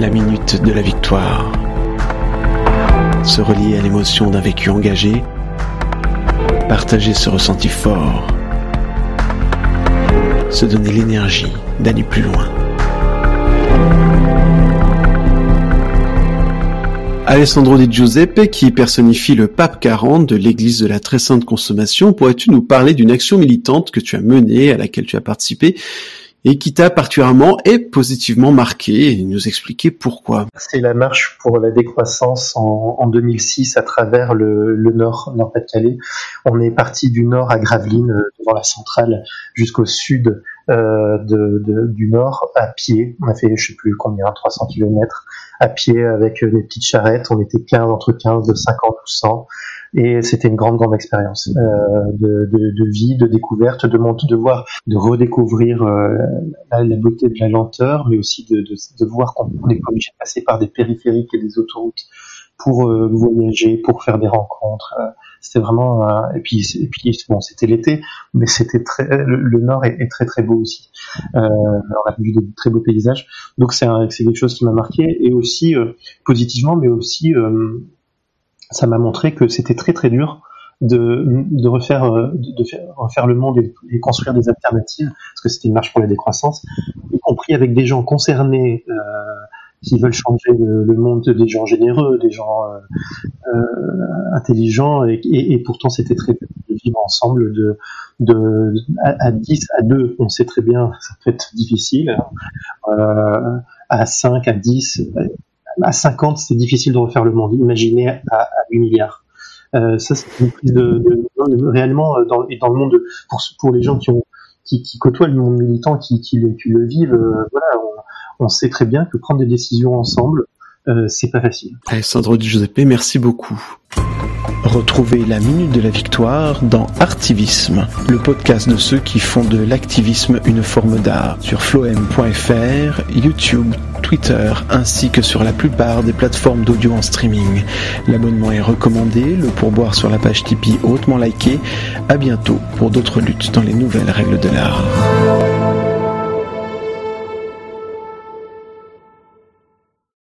La minute de la victoire. Se relier à l'émotion d'un vécu engagé. Partager ce ressenti fort. Se donner l'énergie d'aller plus loin. Alessandro Di Giuseppe, qui personnifie le pape 40 de l'église de la très sainte consommation, pourrais-tu nous parler d'une action militante que tu as menée, à laquelle tu as participé, et qui t'a particulièrement et positivement marqué, et nous expliquer pourquoi C'est la marche pour la décroissance en, 2006 à travers le, nord, Nord-Pas-de-Calais. On est parti du nord à Gravelines, euh, devant la centrale, jusqu'au sud euh, du nord à pied. On a fait, je sais plus combien, 300 kilomètres à pied avec des petites charrettes. On était 15, entre 15, de 50 ou 100. Et c'était une grande, grande expérience euh, de, de, de, vie, de découverte, de, de voir, de redécouvrir euh, la, la, beauté de la lenteur, mais aussi de, de, de voir qu'on pas obligé de passer par des périphériques et des autoroutes pour euh, voyager, pour faire des rencontres. Euh, c'était vraiment euh, et puis et puis bon, c'était l'été, mais c'était très le, nord est, est, très très beau aussi. on a vu de très beaux paysages, donc c'est c'est quelque chose qui m'a marqué et aussi positivement, mais aussi ça m'a montré que c'était très très dur de, de refaire de faire, refaire le monde et, construire des alternatives parce que c'était une marche pour la décroissance, y compris avec des gens concernés euh, qui veulent changer le, monde, des gens généreux, des gens euh, euh intelligents, et, et, pourtant c'était très de vivre ensemble de, de à, 10, à 2, on sait très bien, ça peut être difficile, euh, à 5, à 10, à 50, c'est difficile de refaire le monde. Imaginez à, à 8 milliards. Euh, ça, c'est une prise de, de, réellement euh, dans, dans le monde pour, pour les gens qui ont qui, qui côtoient le monde militant, qui, qui, le, qui le vivent. Euh, voilà, on sait très bien que prendre des décisions ensemble, euh, c'est pas facile. Alessandro Di Giuseppe, merci beaucoup. Retrouvez la Minute de la Victoire dans Artivisme, le podcast de ceux qui font de l'activisme une forme d'art, sur floem.fr, YouTube, Twitter, ainsi que sur la plupart des plateformes d'audio en streaming. L'abonnement est recommandé, le pourboire sur la page Tipeee hautement liké. À bientôt pour d'autres luttes dans les nouvelles règles de l'art.